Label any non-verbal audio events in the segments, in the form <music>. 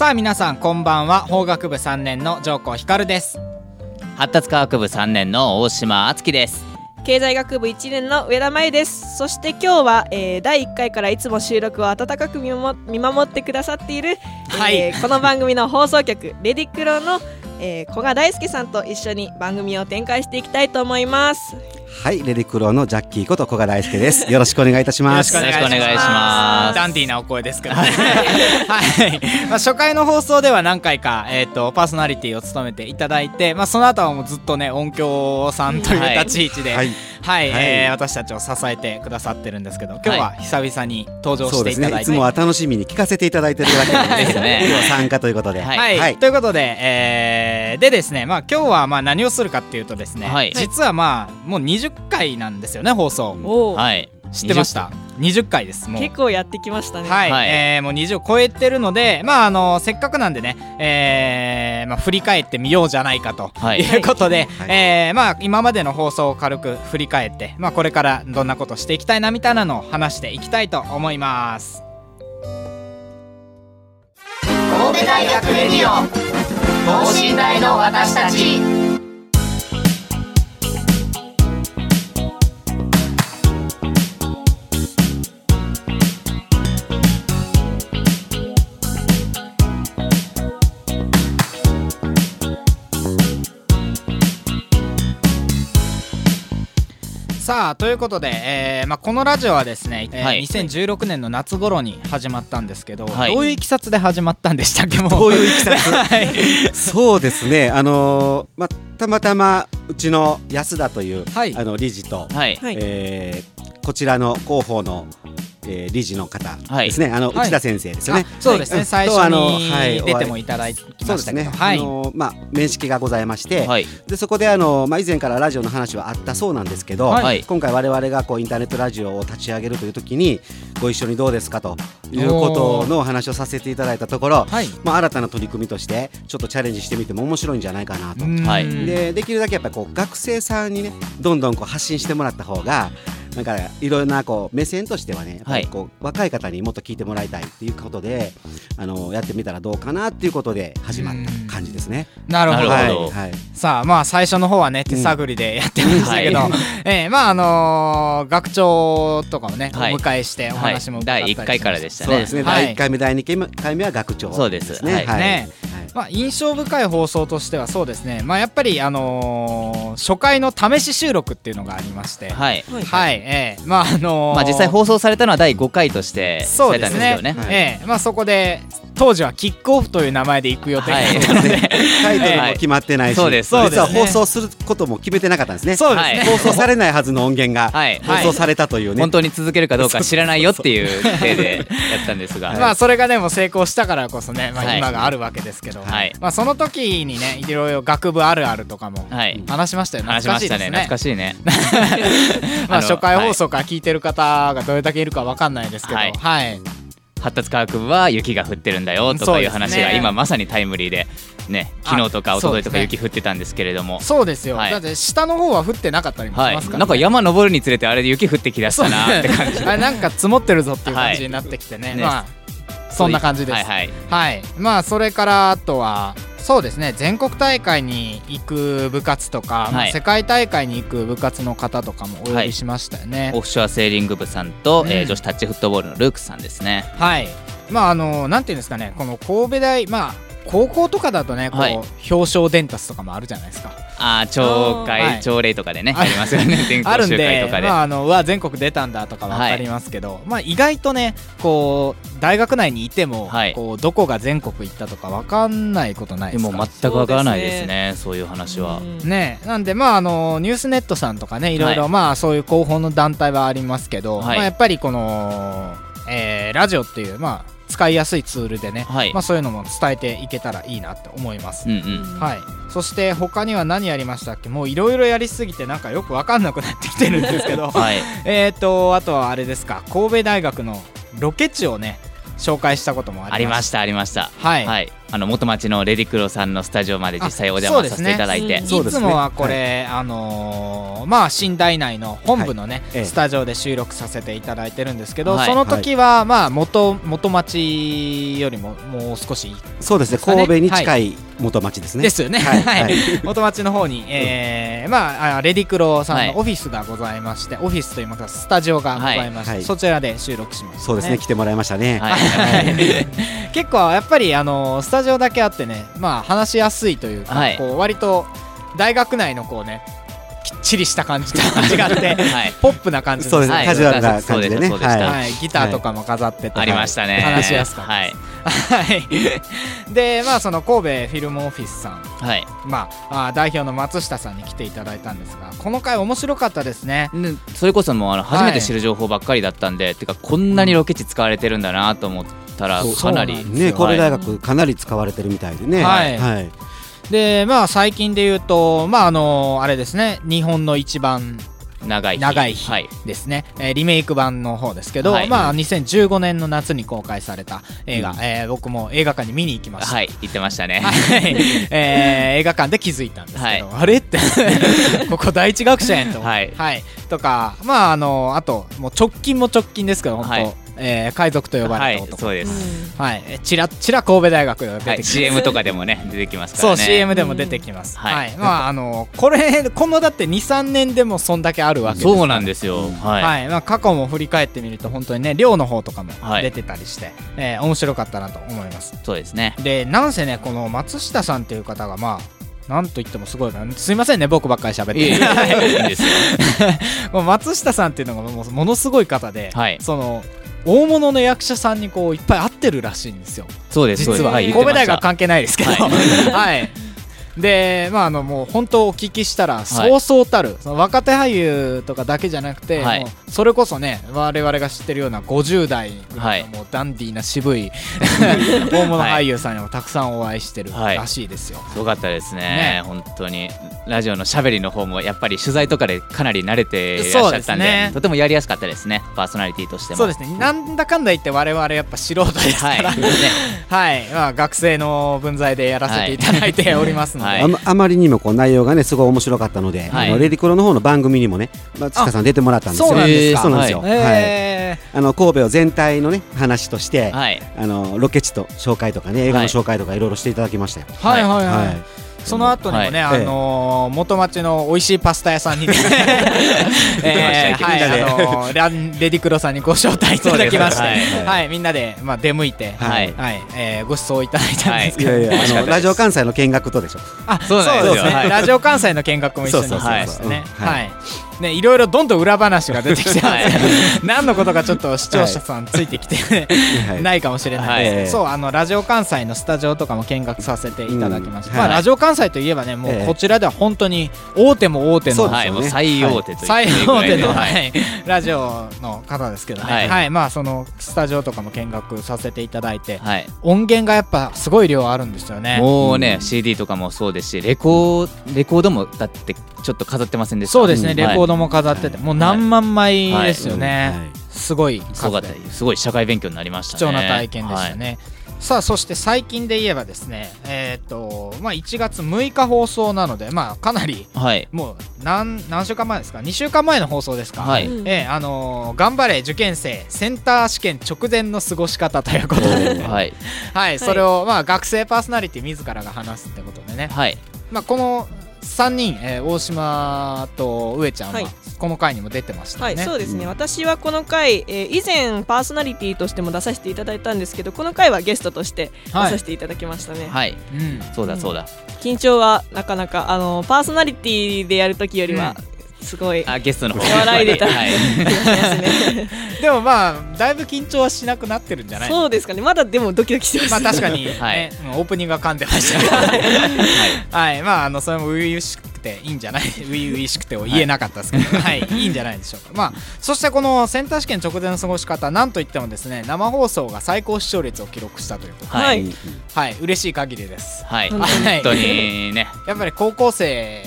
さあ皆さんこんばんは。法学部3年の上皇光です。発達科学部3年の大島敦樹です。経済学部1年の上田真由です。そして今日は、えー、第1回からいつも収録を温かく見守ってくださっている、はい、えー、この番組の放送局レディクロの、えー、古賀大輔さんと一緒に番組を展開していきたいと思いますはい、レディクロのジャッキーこと古賀大輔です。<laughs> よろしくお願いいたします。よろしくお願いします。ダンディーなお声ですからね。<laughs> はい。まあ初回の放送では何回かえっ、ー、とパーソナリティを務めていただいて、まあその後はもうずっとね音響さんという立ち位置で、はい、はい、はい、えー、私たちを支えてくださってるんですけど、今日は久々に登場していただいて、ね、いつもは楽しみに聞かせていただいてるわけなんですね。<laughs> 今日参加ということで。はい。はい、ということで、えー、でですね、まあ今日はまあ何をするかっていうとですね、はい、実はまあもう20回なんですよね放送。はい。知ってました？20回ですもう。結構やってきましたね。はい、はい、えー、もう20を超えてるのでまああのせっかくなんでね、えーまあ、振り返ってみようじゃないかということで、はい、えー、まあ、今までの放送を軽く振り返って、まあ、これからどんなことしていきたいなみたいなのを話していきたいと思います。神戸大学レディオ等身大の私たちさあということで、えーまあ、このラジオはですね、えーはい、2016年の夏頃に始まったんですけど、はい、どういういきさつで始まったんでしたっけもう？どういういきさつ、<laughs> はい、そうですね。あのー、まあたまたまうちの安田という、はい、あの理事と、はい。えー、こちらの広報のえー、理事の方ですね、はい、あの、内田先生ですよね。そうですね、最初に出てもいただいてましたけど、はい、あのまあ面識がございまして、はい、でそこであのまあ以前からラジオの話はあったそうなんですけど、はい、今回我々がこうインターネットラジオを立ち上げるという時にご一緒にどうですかということのお話をさせていただいたところ、まあ新たな取り組みとしてちょっとチャレンジしてみても面白いんじゃないかなと。でできるだけやっぱりこう学生さんにねどんどんこう発信してもらった方がなんかいろんなこう目線としてはね、はい、こう若い方にもっと聞いてもらいたいっていうことであのやってみたらどうかなっていうことで始まった感じですね。なるほど、はい。はい、さあまあ最初の方はね手探りでやってましたけど、うん、<laughs> えー、まああのー、学長とかをね、お迎えしてお話も、第1回からでしたね。そうですね、第1回目第2回目は学長、そうです。ね。はい、ねまあ、印象深い放送としてはそうですね、まあ、やっぱり、あのー、初回の試し収録っていうのがありまして、はい、はい、えー、まああのー、まあ、実際放送されたのは第5回としてそうですね。ね、はい、えー、まあ、そこで当時はキックオフという名前で行く予定だったので、はい、タイトルも決まってないし、そうです実は放送することも決めてなかったんですね。そうですね、放送されないはずの音源が放送されたというね、本当に続けるかどうか知らないよっていう体で <laughs> やったんですが。まあそれがでも成功したからこそね、まあ、今があるわけですけど、はい。まあ、その時にねいろいろ学部あるあるとかも話しましたよね、話しましたね。懐かしいね。<laughs> まあ初回放送から聞いてる方がどれだけいるか分かんないですけど。はい発達科学部は雪が降ってるんだよとかいう話が今まさにタイムリーでね昨日とか一昨日とか雪降ってたんですけれども。そうですよ、はい、だって下の方は降ってなかったりもしますから、ね。はい、なんか山登るにつれてあれで雪降ってきだしたな <laughs> って感じ。あなんか積もってるぞっていう感じになってきてね。はい、まあそんな感じです。はい、はい、はい、まあそれからあとはそうですね。全国大会に行く部活とか、はい、世界大会に行く部活の方とかもお呼びしましたよね、はい、オフショアセーリング部さんと、うん、えー、女子タッチフットボールのルークさんですね。はい。まああのなんていうんですかね。この神戸大まあ高校とかだとねこう、はい、表彰伝達とかもあるじゃないですかああ朝会朝礼とかでねありますよね。<laughs> 全国集会とかで。まああのは全国出たんだとか分かりますけど、はい、まあ意外とねこう大学内にいても、はい、こうどこが全国行ったとか分かんないことないですか？でも全く分からないですねそういう話は。ね。なんでまああのニュースネットさんとかねい。ろいろ、まあそういう広報の団体はありますけど、まあやっぱりこの、えー、ラジオっていうまあ使いやすいツールでね、はい、まあ、そういうのも伝えていけたらいいなって思います、うんうん、はい、そして他には何やりましたっけ？もういろいろやりすぎてなんかよく分かんなくなってきてるんですけど、<laughs> はい、<laughs> えっとあとはあれですか。神戸大学のロケ地をね紹介したこともありましたありました。はい、はい、あの元町のレディクロさんのスタジオまで実際お邪魔させていただいて、ね、いつもはこれ、はい、あのー、まあ新大内の本部のね、はい、スタジオで収録させていただいてるんですけど、はい、その時はまあ元元町よりももう少し、ね、そうですね？神戸に近い元町ですね、ですよね。はい、元町の方に、えー、まあレディクロさんのオフィスがございまして、オフィスといいますかスタジオがございまして、そちらで収録しました、ね、そうですね。来てもらいましたね、はい。<laughs> 結構やっぱりあのスタジオだけあってねまあ話しやすいというか、はい、こう割と大学内のこうねきっちりした感じと違って、<laughs> はい、ポップな感じそうですね、カジュアルな感じでね。はい、ギターとかも飾ってて、ありましたね。話しやすかったです、はい、でまあその神戸フィルムオフィスさん、はい、まあ代表の松下さんに来ていただいたんですがこの回面白かったですね。それこそもうあの初めて知る情報ばっかりだったんで、はい、てかこんなにロケ地使われてるんだなと思ったらかなりね神戸大学かなり使われてるみたいでね。はい、はい。でまあ最近で言うとまああのあれですね。日本の一番長い日。長い日ですね、はい、えー、リメイク版の方ですけど、はい、まあ2015年の夏に公開された映画、うん、えー、僕も映画館に見に行きました。はい。行ってましたね、はい。えー、<laughs> 映画館で気づいたんですけど、あれって <laughs> ここ第一学者やんと、はい、はい、とかまああのあともう直近も直近ですけど本当、えー、海賊と呼ばれた男、はい、そうです、はい、ちらちら神戸大学が出てきます、はい、CM とかでもね出てきますからね。そう CM でも出てきます、はい、まああのこれ <laughs> このだって23年でもそんだけあるわけです。そうなんですよ、はい、はい、まあ、過去も振り返ってみると本当にね寮の方とかも出てたりして、はい、えー、面白かったなと思います。そうですね。でなんせねこの松下さんっていう方がまあなんと言ってもすごいすいませんね僕ばっかり喋って。いいですよ。<laughs> 松下さんっていうのがもものすごい方で、はい、その大物の役者さんにこういっぱい会ってるらしいんですよ。そうです実は、神戸大学関係ないですけど、はい、はいでまああのもう本当お聞きしたらそうそうたる、はい、その若手俳優とかだけじゃなくて、はい、それこそね我々が知ってるような50代のもうダンディーな渋い <laughs> 大物俳優さんにもたくさんお会いしてるらしいですよ、すごかったですね。ね。本当にラジオのしゃべりの方もやっぱり取材とかでかなり慣れていらっしゃったんで、ね、とてもやりやすかったですね。パーソナリティとしても。そうですね。なんだかんだ言って我々やっぱ素人ですから、はい、ね <laughs> はい、まあ、学生の分際でやらせていただいておりますので、はい、あまりにもこう内容がねすごい面白かったので、はい、あのレディクロの方の番組にもね松下さん出てもらったんですよ。そうなんですか。そうなんですよ。はい。あの神戸を全体のね話として、はい、あのロケ地と紹介とかね映画の紹介とかいろいろしていただきましたよ。はいはいはい。はいその後にもね、はい、あのー、元町の美味しいパスタ屋さんにね <laughs> えー、はい、あのー、ランレディクロさんにご招待いただきまして、はい、はい、みんなでまあ出向いて、はい、はい、えー、ご馳走いただいたんですけど、い。やいやあのラジオ関西の見学とでしょ。あ、そうですね。ラジオ関西の見学も一緒にしましたね。はい。ね、いろいろどんどん裏話が出てきて、はい、<laughs> 何のことかちょっと視聴者さんついてきて、はい、ないかもしれないです。けど、そうあのラジオ関西のスタジオとかも見学させていただきました、うん、まあ、ラジオ関西といえばねもうこちらでは本当に大手も大手の、はい、最大手と最大手の、はい、ラジオの方ですけどね、はい。まあそのスタジオとかも見学させていただいて、はい、音源がやっぱすごい量あるんですよね。もうね、うん、CD とかもそうですしレコレコードもだってちょっと飾ってませんでした。そうですね、レコードも飾ってて、もう何万枚ですよね、すごいすごすごい社会勉強になりました、貴重な体験でしたね、さあそして最近で言えばですねえっ、とまあ1月6日放送なのでまあかなり、はい、もう何何週間前ですか？2週間前の放送ですか、はい、えー、あのー、頑張れ受験生センター試験直前の過ごし方ということで、はい、<laughs> はい、それを、まあ、学生パーソナリティ自らが話すってことでね、はい。まあ、この3人、えー、大島と上ちゃんは、この回にも出てました、ね、はいそうですね、うん、私はこの回、えー、以前パーソナリティとしても出させていただいたんですけどこの回はゲストとして出させていただきましたね。はい、うん、そうだそうだ、緊張はなかなかあのパーソナリティでやるときよりは、すごい。あゲストの方。笑いでた、はい、<laughs> でもまあだいぶ緊張はしなくなってるんじゃないそうですかね。まだでもドキドキしてます、まあ確かに、<laughs> はい、オープニングは噛んでました。はい、はい、まああのそれも初々しくていいんじゃない？<laughs> 初々しくてを言えなかったですけど、はい、い。いんじゃないでしょうか。まあそしてこのセンター試験直前の過ごし方なんといってもですね生放送が最高視聴率を記録したということで。はい、はい、嬉しい限りです。はい。本当にね。やっぱり高校生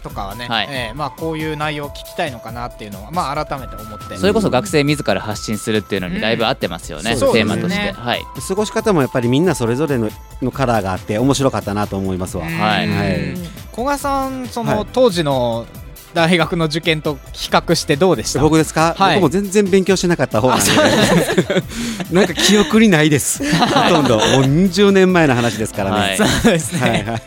とかはね、はい、えー、まあ、こういう内容を聞きたいのかなっていうのは、まあ、改めて思ってそれこそ学生自ら発信するっていうのにだいぶ合ってますよね、うん、テーマとして、はい、過ごし方もやっぱりみんなそれぞれののカラーがあって面白かったなと思いますわ。はい、はい、古賀さんその、当時の大学の受験と比較してどうでした？僕ですか、はい、僕も全然勉強しなかった方なんで。<laughs> なんか記憶にないです。ほとんど。もう20年前の話ですからね、はい、そうですね、はいはい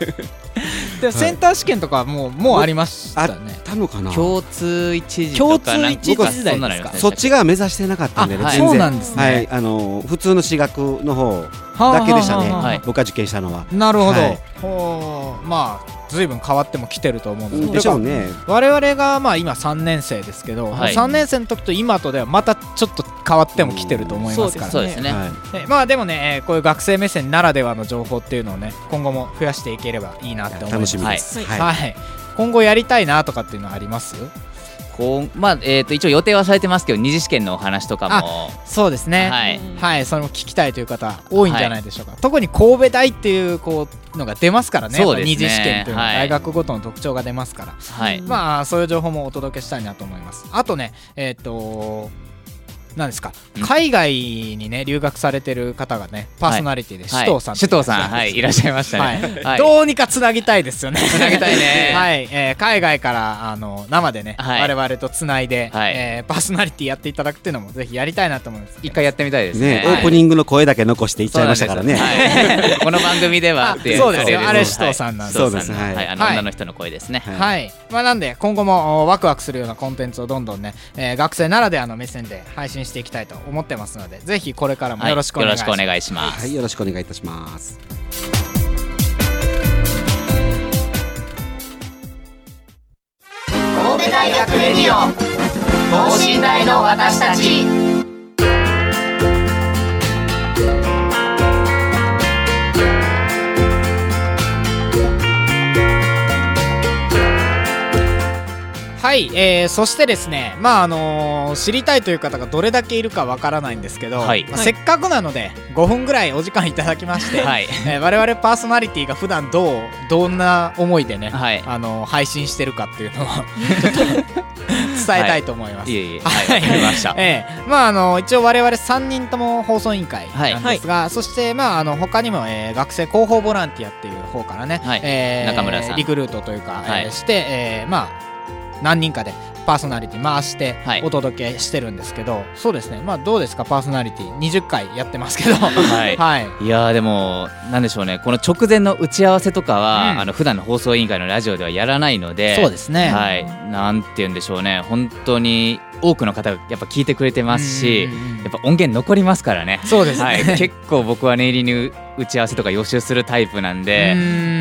でセンター試験とかもうもうありましたね。あったのかな？共通一時共通一時時代ですか。そっちが目指してなかったんでね。そうなんですね。はい、あの普通の私学の方だけでしたね。僕が受験したのは。なるほど。ほうまあ随分変わっても来てると思うのででしょうね我々がまあ今3年生ですけど、はい、3年生の時と今とではまたちょっと変わっても来てると思いますからね。そうですね、はい、まあでもねこういう学生目線ならではの情報っていうのをね今後も増やしていければいいなって思います。楽しみです、はい、はい、今後やりたいなとかっていうのはあります？こうまあえー、と一応予定はされてますけど二次試験のお話とかも。そうですね。はい、はい、それも聞きたいという方多いんじゃないでしょうか、はい、特に神戸大っていうこうのが出ますからね。そうですね。二次試験っていうのは大学ごとの特徴が出ますから、はい、まあそういう情報もお届けしたいなと思います。あとねえっ、ー、となんですか？海外にね留学されてる方がねパーソナリティで首藤さん、首藤さん。はいい。らっしゃいましたね、はい、どうにかつなぎたいですよね。つなぎたいね。<laughs> はい、えー、海外からあの生でね、はい、我々とつないで、はい、えー、パーソナリティやっていただくっていうのもぜひやりたいなと思います。一回やってみたいですね、ね、オープニングの声だけ残していっちゃいましたからね、はい、<laughs> この番組ではそうですよ。あれ首藤さんなんです。そうです。はい、あの女の人の声ですね。はい。まあなんで今後もワクワクするようなコンテンツをどんどんね、えー、学生ならではの目線で配信していきたいと思ってますのでぜひこれからもよろしくお願いします、はい、よろしくお願いします。はいよろしくお願いいたします。神戸大学レディオ等身大の私たちはい、えー、そしてですね、まああのー、知りたいという方がどれだけいるかわからないんですけど、はい、まあ、せっかくなので5分ぐらいお時間いただきまして、はい。<laughs> えー、我々パーソナリティが普段どうどんな思いでね、はい、あのー、配信してるかっていうのを <laughs> 伝えたいと思います。はい、いえいえ、はい、わかりました。<laughs> えー、まああの一応我々3人とも放送委員会なんですが、はい、そしてまああの他にも、えー、学生広報ボランティアっていう方からね、はい。えー、中村さん。リクルートというか、はい、えー、して、えー、まあ何人かでパーソナリティ回してお届けしてるんですけど、はい、そうですね。まあどうですか？パーソナリティ20回やってますけど。はい、<laughs> はい、いやでもなんでしょうね。この直前の打ち合わせとかは、うん、あの普段の放送委員会のラジオではやらないのでそうですね。はい。なんて言うんでしょうね。本当に多くの方がやっぱ聞いてくれてますし、やっぱ音源残りますからね。そうです、ね、はい、結構僕は念入りに打ち合わせとか予習するタイプなんで、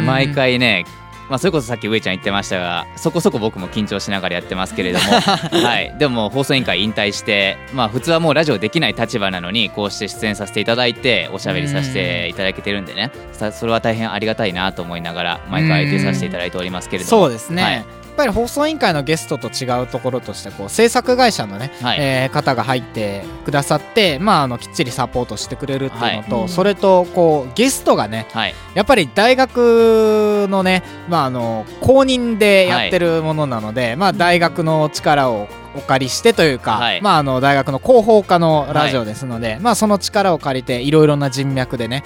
毎回ねまあ、それこそさっき上ちゃん言ってましたがそこそこ僕も緊張しながらやってますけれども、<laughs> はい、でも放送委員会引退して、まあ、普通はもうラジオできない立場なのにこうして出演させていただいておしゃべりさせていただけてるんでね。それは大変ありがたいなと思いながら毎回相手させていただいておりますけれども。そうですね、はい。っぱり放送委員会のゲストと違うところとしてこう制作会社のね、はい、えー、方が入ってくださって、まあ、あのきっちりサポートしてくれるっていうのと、はい、それとこうゲストがね、はい、やっぱり大学のね、まあ、あの公認でやってるものなので、まあ、大学の力をお借りしてというか、はい、まあ、あの大学の広報課のラジオですので、はい、まあ、その力を借りていろいろな人脈でね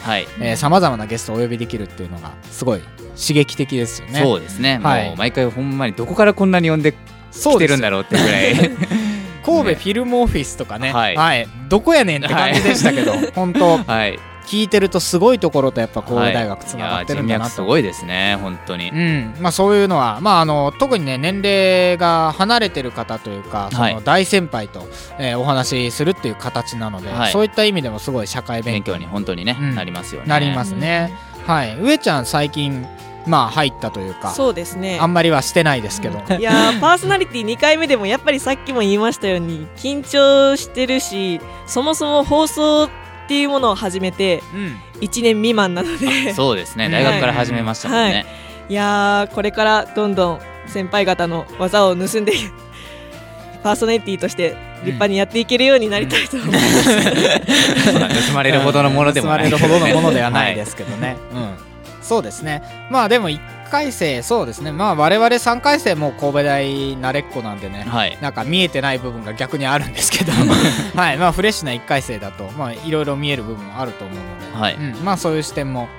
さまざまなゲストをお呼びできるっていうのがすごい刺激的ですよね。そうですね、はい、もう毎回ほんまにどこからこんなに呼んできてるんだろうってぐらい。<laughs> 神戸フィルムオフィスとかね、はい、はい、どこやねんって感じでしたけど、<laughs> 本当、はい、聞いてるとすごいところとやっぱ神戸大学つながってるんだなと、すごいですね本当に、うん。まあ、そういうのは、まあ、あの特にね年齢が離れてる方というかその大先輩と、えー、お話しするっていう形なので、そういった意味でもすごい社会勉強に本当にね、なりますよね。なりますね、はい。上ちゃん最近まあ入ったというかそうですね。あんまりはしてないですけど、いや <laughs> パーソナリティ2回目でもやっぱりさっきも言いましたように緊張してるしそもそも放送っていうものを始めて1年未満なので、そうですね。大学から始めましたもんね、はい。はい、いやこれからどんどん先輩方の技を盗んで <laughs> パーソナリティとして立派にやっていけるようになりたいと思います、<laughs> うん、盗まれるほどのものでもない。<laughs> 盗まれるほどのものではないですけどね、はい、うんそうですね。まあでも1回生そうですね。まあ我々3回生も神戸大慣れっこなんでね、はい、なんか見えてない部分が逆にあるんですけど。<laughs> はい。まあフレッシュな1回生だとまあいろいろ見える部分もあると思うので、はい。うん、まあそういう視点も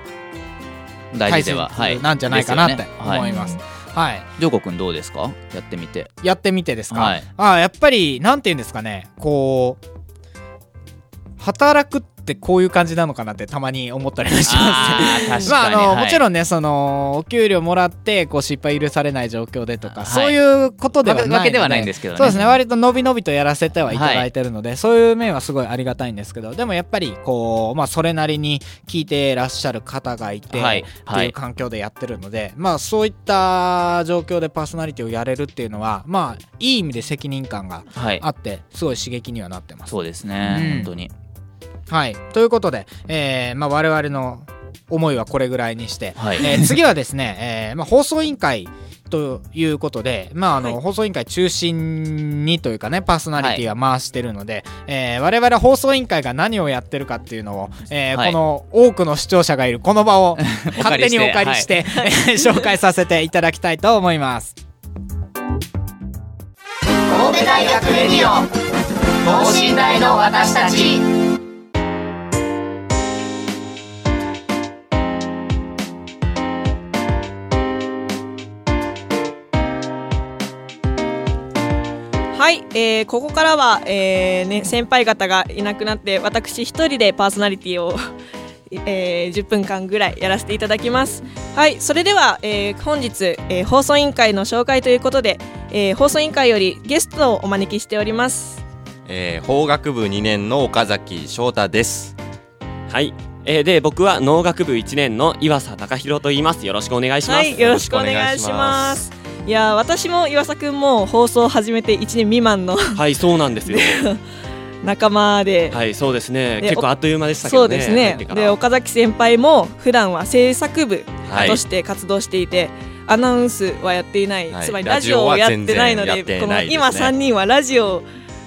大事ではなんじゃないかなって思います。はい、ジョーコ君どうですか？やってみてやってみてですか、はい、あやっぱりなんて言うんですかね。こう働くってこういう感じなのかなってたまに思ったりもします。<laughs> まああの、はい、もちろんねそのお給料もらってこう失敗許されない状況でとか、はい、そういうことではないわけではないんですけど、ね、そうですね割と伸び伸びとやらせてはいただいてるので、はい、そういう面はすごいありがたいんですけどでもやっぱりこうまあそれなりに聞いてらっしゃる方がいて、っていう環境でやってるのでまあそういった状況でパーソナリティをやれるっていうのはまあいい意味で責任感があって、すごい刺激にはなってます。そうですね、うん、本当にはい。ということで、えーまあ、我々の思いはこれぐらいにして、はい、えー、次はですね、えーまあ、放送委員会ということで、まああの、はい、放送委員会中心にというかねパーソナリティは回してるので、はい、えー、我々放送委員会が何をやってるかっていうのを、えー、はい、この多くの視聴者がいるこの場を <laughs> 勝手にお借りして、はい、<laughs> 紹介させていただきたいと思います。神戸大学レディオ等身大の私たちはい、えー、ここからは、えーね、先輩方がいなくなって私一人でパーソナリティを <laughs> えー、10分間ぐらいやらせていただきます。はいそれでは、えー、本日、えー、放送委員会の紹介ということで、えー、放送委員会よりゲストをお招きしております、えー、法学部2年の岡崎翔太です。はい、えー、で僕は農学部1年の岩佐隆弘と言います。よろしくお願いします、はい、よろしくお願いしますいや私も岩佐君も放送を始めて1年未満のはいそうなんですよ。仲間で。はいそうですね。結構あっという間でしたけどねそうですね。で岡崎先輩も普段は制作部として活動していて、はい、アナウンスはやっていない、はい、つまりラジオをやってないので、ね、この今3人はラジオ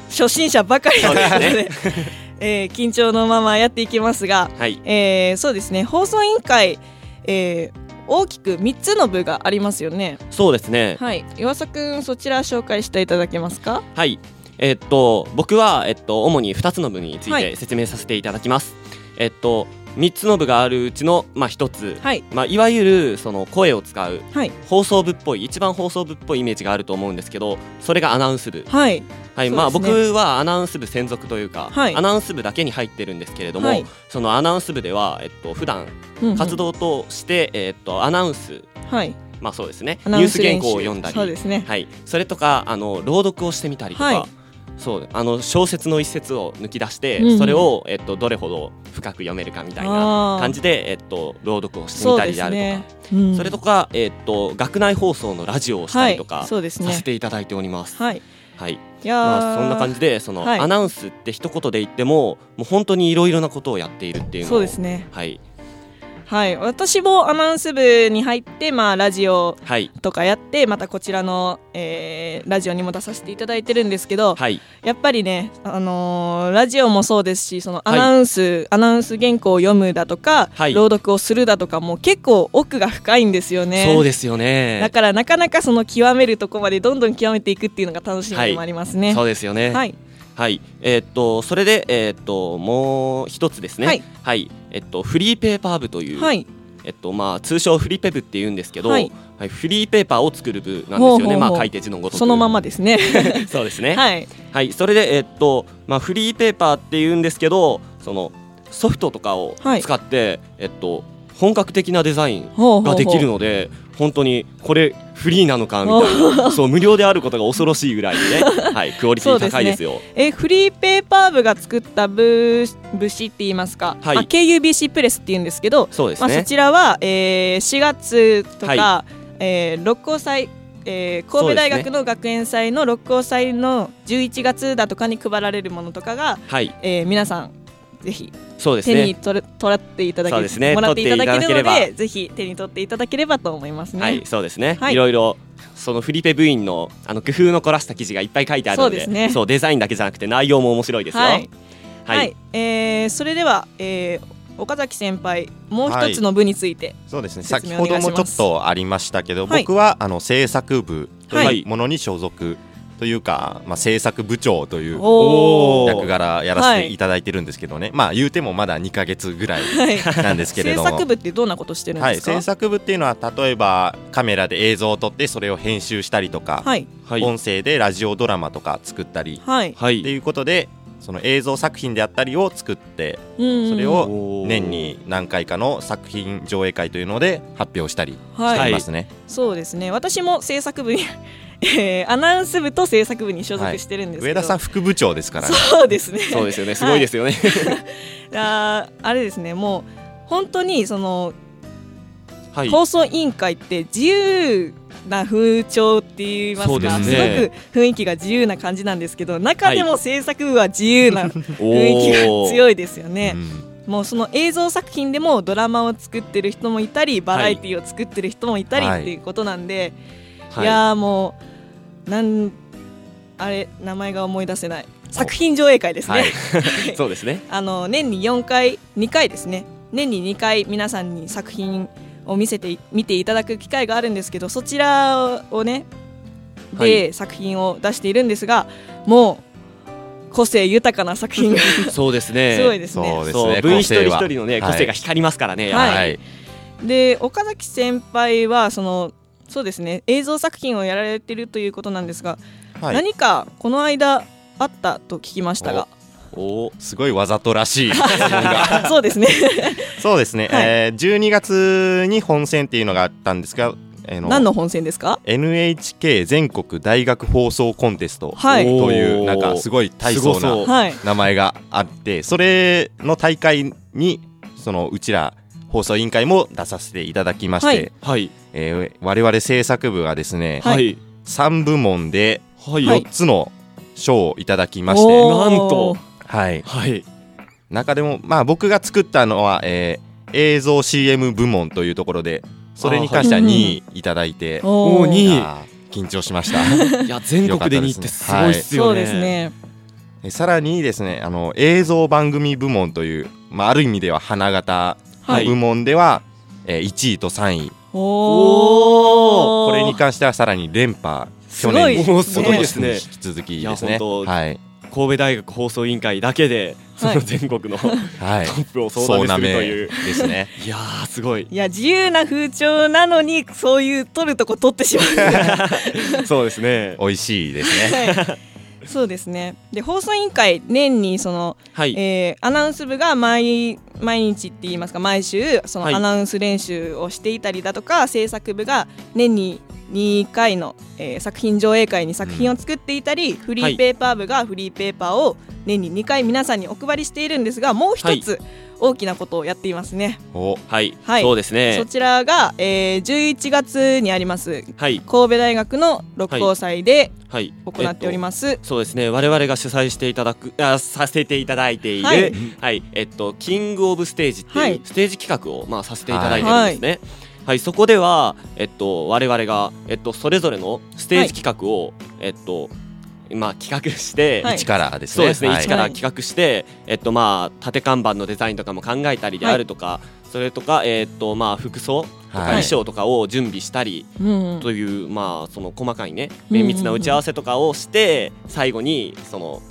初心者ばかりなので、ね。<laughs> えー、緊張のままやっていきますが、はい、えー、そうですね。放送委員会、えー、大きく3つの部がありますよね。そうですね。はい。岩佐君そちら紹介していただけますか？はい。えー、っと僕は、えっと、主に2つの部について説明させていただきます、はい、えっと3つの部があるうちの、まあ、1つ、はい。まあ、いわゆるその声を使う、はい、放送部っぽい一番放送部っぽいイメージがあると思うんですけどそれがアナウンス部、はい。はいまあ、僕はアナウンス部専属というか、はい、アナウンス部だけに入ってるんですけれども、はい、そのアナウンス部では、えっと普段活動として、うんうん、えっとアナウンス、はい。まあそうですね。ニュース原稿を読んだり。そうです、ね。はい、それとかあの朗読をしてみたりとか。はいそうあの小説の一節を抜き出して、うん、それを、えっと、どれほど深く読めるかみたいな感じで、えっと、朗読をしてみたりであるとか、ね。うん、それとか、えっと、学内放送のラジオをしたりとか、はい、させていただいております。はい、はい。まあ、そんな感じでその、はい、アナウンスって一言で言ってももう本当にいろいろなことをやっているっていうのをそうですね、はい、はい。私もアナウンス部に入って、まあ、ラジオとかやって、はい、またこちらの、えー、ラジオにも出させていただいてるんですけど、はい、やっぱりね、あのー、ラジオもそうですしそのアナウンス、はい、アナウンス原稿を読むだとか、朗読をするだとかも結構奥が深いんですよね。そうですよね。だからなかなかその極めるとこまでどんどん極めていくっていうのが楽しみでもありますね、そうですよね。はい。はい、えー、っとそれでえー、っともう一つですね。はい、はい、えっとフリーペーパー部という、はい、えっとまあ通称フリーペブって言うんですけど、はい、はい、フリーペーパーを作る部なんですよね。まあ書いて字のごとく。そのままですね。<laughs> そうですね。はい、はい、それでえっとまあフリーペーパーって言うんですけど、そのソフトとかを使って、えっと本格的なデザインができるので本当にこれフリーなのかみたいなそう無料であることが恐ろしいぐらいね、<laughs> はい、クオリティ高いですよ。すね、えフリーペーパー部が作った部部紙って言いますか、はい、KUBC プレスって言うんですけどそうです、ね、まあ、そちらは、えー、4月とか、はい、えー、六甲祭えー、神戸大学の学園祭の六甲祭の11月だとかに配られるものとかが、はい。えー、皆さんぜひ。そうです、ね、手に取る取っていただける、ね、もらっていただけるのでぜひ手に取っていただければと思いますね。はいそうですね、はい、いろいろそのフリペ部員のあの工夫の凝らした記事がいっぱい書いてあるのでそう、ね、デザインだけじゃなくて内容も面白いですよ。はい、はい。はい、えー、それでは、えー、岡崎先輩もう一つの部について、はい、そうですね。先ほどもちょっとありましたけど、僕はあの制作部というものに所属というか、まあ、制作部長という役柄やらせていただいてるんですけどね、はい、まあ言うてもまだ2か月ぐらいなんですけれども、制作部ってどんなことしてるんですか、はい、制作部っていうのは例えばカメラで映像を撮ってそれを編集したりとか、はい、音声でラジオドラマとか作ったり、はい、っていうことでその映像作品であったりを作って、それを年に何回かの作品上映会というので発表したりしていますね。そうですね。私も制作部にえー、アナウンス部と制作部に所属してるんですけど、はい、上田さん副部長ですからね。そうですね。そうですよね。すごいですよね、はい、ああれですね。もう本当にその、はい、放送委員会って自由な風潮って言いますか、ね、すごく雰囲気が自由な感じなんですけど中でも制作部は自由な雰囲気が強いですよね。<laughs> もうその映像作品でもドラマを作ってる人もいたりバラエティーを作ってる人もいたりっていうことなんで、はい、い。やもうなんあれ名前が思い出せない。作品上映会ですね、はい、<laughs> そうですね。あの年に4回2回ですね年に2回皆さんに作品を見せて見ていただく機会があるんですけどそちらをねで作品を出しているんですが、もう個性豊かな作品が <laughs> <laughs> そうですね。すごいですね。そう部員一人一人のね個性が光りますからね、はい、はい、で岡崎先輩はそのそうですね。映像作品をやられてるということなんですが、はい、何かこの間あったと聞きましたが。おすごいわざとらしい。<laughs> そうですね。<laughs> そうですね、はい、えー、12月に本選っていうのがあったんですがえの何の本選ですか？NHK 全国大学放送コンテストというなんかすごい大層な名前があってそれの大会にそのうちら放送委員会も出させていただきまして、はい、えー、我々制作部がですね、はい、3部門で4つの賞をいただきまして、なんと、はい、はい、中でも、まあ、僕が作ったのは、えー、映像 CM 部門というところでそれに関しては2位いただいて、お2位。緊張しました。<laughs> いや全国で2位ってすごいっすよね、はい、そうですね。さらにですねあの映像番組部門という、まあ、ある意味では花形の部門では、えー、1位と3位。おこれに関してはさらに連覇去年もすごいですね。引き続きですね。はい。神戸大学放送委員会だけでその全国の、はい、トップを総なめするという、ですね。いやすごい。いや自由な風潮なのにそういう取るとこ取ってしまう。<laughs> そうですね。美味しいですね、はいそうですね。で放送委員会年にその、はい、えー、アナウンス部が毎毎日って言いますか毎週そのアナウンス練習をしていたりだとか、はい、制作部が年に2回の、えー、作品上映会に作品を作っていたり、うん、フリーペーパー部がフリーペーパーを年に2回皆さんにお配りしているんですがもう一つ、はい大きなことをやっていますね。はい、はい、そうですね。そちらが、えー、11月にあります、はい、神戸大学の六甲祭で行っております、はいえっと、そうですね。我々が主催していただくあさせていただいている、はい、はい、えっとキングオブステージっていうステージ企画をまあさせていただいてるんですね。はい、そこでは、えっと、我々が、えっと、それぞれのステージ企画を、えっと、まあ、企画して、一からですね。そうですね、一から企画して、えっとまあ縦看板のデザインとかも考えたりであるとか、それとか、えっとまあ、服装とか衣装とかを準備したりという、まあ、その細かいね綿密な打ち合わせとかをして、最後にその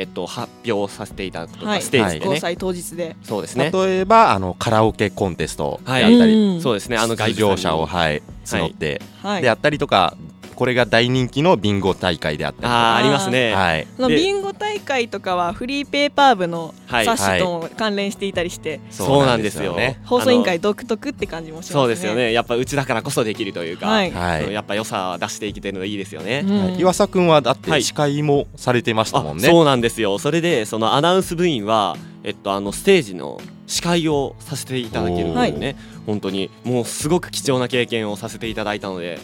えっと、発表させていただくとか、はい、ステージでね、はい、当日で。そうですね。例えばあのカラオケコンテストだったり、はい、そうですね。あの外場者を、はい、募って、はい、であったりとかこれが大人気のビンゴ大会であったりあありますね、はい、のビンゴ大会とかはフリーペーパー部の冊子とも関連していたりして、はい、そうなんですよね。放送委員会独特って感じもしますね。そうですよね。やっぱうちだからこそできるというか、はい、やっぱ良さ出していけてるのいいですよね、うん、岩佐君はだって司会もされてましたもんね、そうなんですよ。それでそのアナウンス部員はえっとあのステージの司会をさせていただけるのでね。本当にもうすごく貴重な経験をさせていただいたので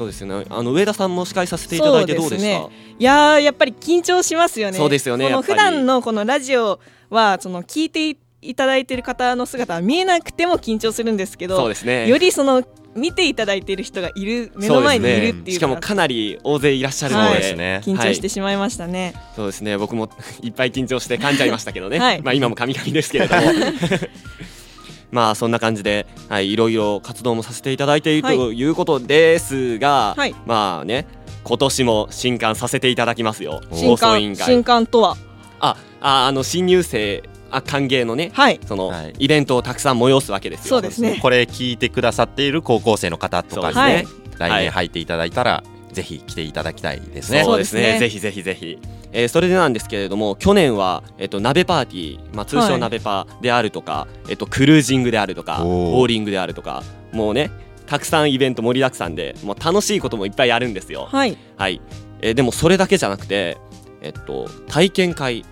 そうですね。あの上田さんも司会させていただいてどうでした？ね、いややっぱり緊張しますよね。そうですよね。この普段のこのラジオはその聞いていただいている方の姿は見えなくても緊張するんですけど、そうですね。よりその見ていただいている人がいる目の前にいるっていう、ね、しかもかなり大勢いらっしゃるので、はい、緊張してしまいましたね、はい、そうですね僕も <laughs> いっぱい緊張して噛んじゃいましたけどね、はい、まあ今も神々ですけれども <laughs> まあそんな感じで、はい、いろいろ活動もさせていただいているということですが、はい、まあね今年も新刊させていただきますよ。放送委員会。新刊とは？あああの新入生あ歓迎のね、はい、その、はい、イベントをたくさん催すわけですよ。そうですね。これ聞いてくださっている高校生の方とかですね、はい、来年入っていただいたら、ぜひ来ていただきたいですね。そうですね。ぜひぜひぜひ。えー、それでなんですけれども去年は、えっと、鍋パーティー、まあ、通称鍋パであるとか、はい、えっと、クルージングであるとかボーリングであるとかもうねたくさんイベント盛りだくさんでもう楽しいこともいっぱいあるんですよ。はい、はい。えー、でもそれだけじゃなくて、えっと、体験会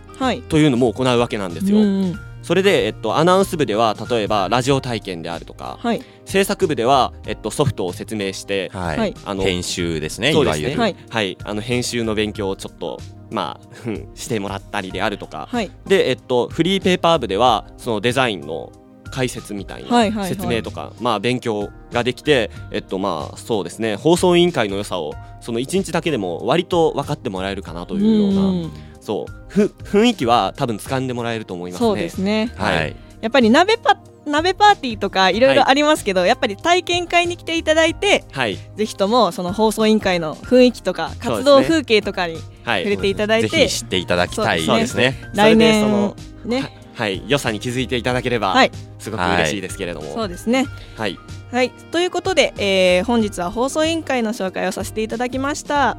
というのも行うわけなんですよ。うんそれで、えっと、アナウンス部では例えばラジオ体験であるとか、はい、制作部では、えっと、ソフトを説明して、はい、あの編集ですねそうですね。はい、はい、あの編集の勉強をちょっとまあ、してもらったりであるとか、はい、で、えっと、フリーペーパー部ではそのデザインの解説みたいな説明とか、まあ、勉強ができて、えっとまあ、そうですね。放送委員会の良さをその1日だけでも割と分かってもらえるかなというようなそう。ふ雰囲気は多分掴んでもらえると思いますね。そうですね、はい、やっぱり鍋パ鍋パーティーとかいろいろありますけど、はい、やっぱり体験会に来ていただいて、はい、ぜひともその放送委員会の雰囲気とか活動風景とかに触れていただいて、ぜひ知っていただきたいですね。来年そのねはい、良さに気づいていただければ、はい、すごく嬉しいですけれども、そうですね。はい、はい、ということで、えー、本日は放送委員会の紹介をさせていただきました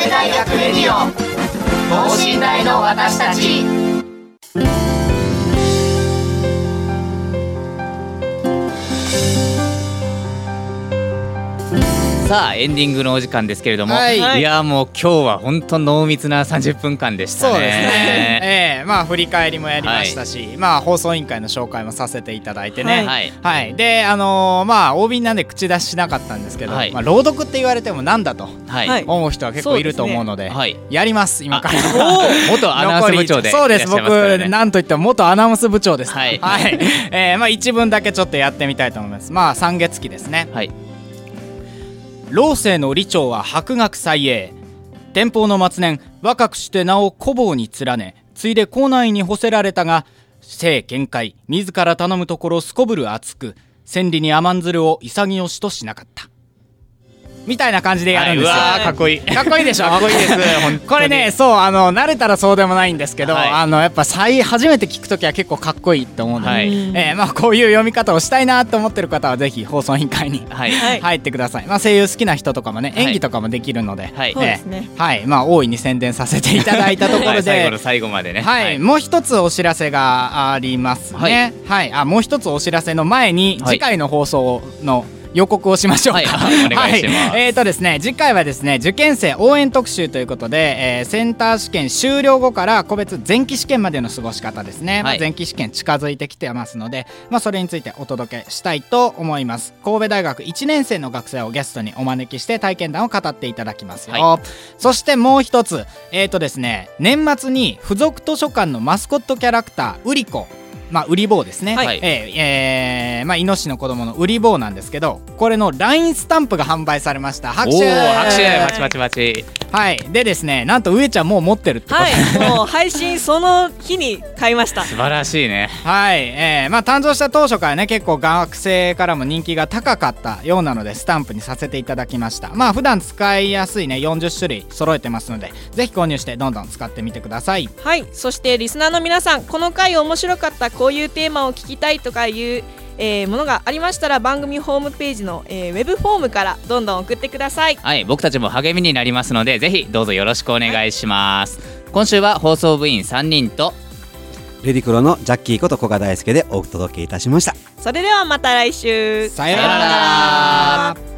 神戸大学レディオ。等身大の私たち。さあエンディングのお時間ですけれども、はい、いやもう今日は本当濃密な30分間でしたね。そうですね。ええー、まあ振り返りもやりましたし、はい、まあ放送委員会の紹介もさせていただいてね。はい。はい、であのー、まあ OB なんで口出ししなかったんですけど、はい、まあ朗読って言われてもなんだと、はい、思う人は結構いると思うので、はい、やります今から。<laughs> 元アナウンス部長で、そうです僕なんといっても元アナウンス部長です。はい。はい。えー、まあ一文だけちょっとやってみたいと思います。まあ三月期ですね。はい。老政の李長は博学祭英天保の末年若くして名を古坊に連ねついで校内に干せられたが性見解自ら頼むところすこぶる熱く千里に甘んずるを潔しとしなかった。みたいな感じでやるんですよ、はい、かっこいい。かっこいいでしょ？かっこいいです。<laughs> これねそうあの慣れたらそうでもないんですけど、はい、あのやっぱ最初めて聞く時は結構かっこいいと思うので、はい、えー、まあ、こういう読み方をしたいなと思ってる方はぜひ放送委員会に、はい、入ってください、まあ、声優好きな人とかもね演技とかもできるので、はい、えー、はい。まあ、大いに宣伝させていただいたところで。最後の最後までね、はい。もう一つお知らせがありますね、はい。あもう一つお知らせの前に次回の放送の、予告をしましょうか。<laughs> はい、お願いします。はい、えっ、ー、とですね、次回はですね、受験生応援特集ということで、えー、センター試験終了後から個別前期試験までの過ごし方ですね。はい、まあ、前期試験近づいてきてますので、まあ、それについてお届けしたいと思います。神戸大学1年生の学生をゲストにお招きして体験談を語っていただきますよ。はい、そしてもう一つ、えっ、ー、とですね、年末に付属図書館のマスコットキャラクター、ウリコまあ、売り棒ですね、はい、えー、えー、まあ、イノシシの子供の売り棒なんですけどこれの LINE スタンプが販売されました。拍手。拍手。バチバチバチはい。でですねなんと上ちゃんもう持ってるってこと。はい。もう配信その日に買いました。素晴らしいね。はい、えー、まあ誕生した当初からね結構学生からも人気が高かったようなのでスタンプにさせていただきました。まあ普段使いやすいね40種類揃えてますのでぜひ購入してどんどん使ってみてください。はい。そしてリスナーの皆さんこの回面白かったこういうテーマを聞きたいとかいうえー、ものがありましたら番組ホームページの、えー、ウェブフォームからどんどん送ってください。はい僕たちも励みになりますのでぜひどうぞよろしくお願いします、はい、今週は放送部員3人とレディクロのジャッキーこと古賀大輔でお届けいたしました。それではまた来週。さようなら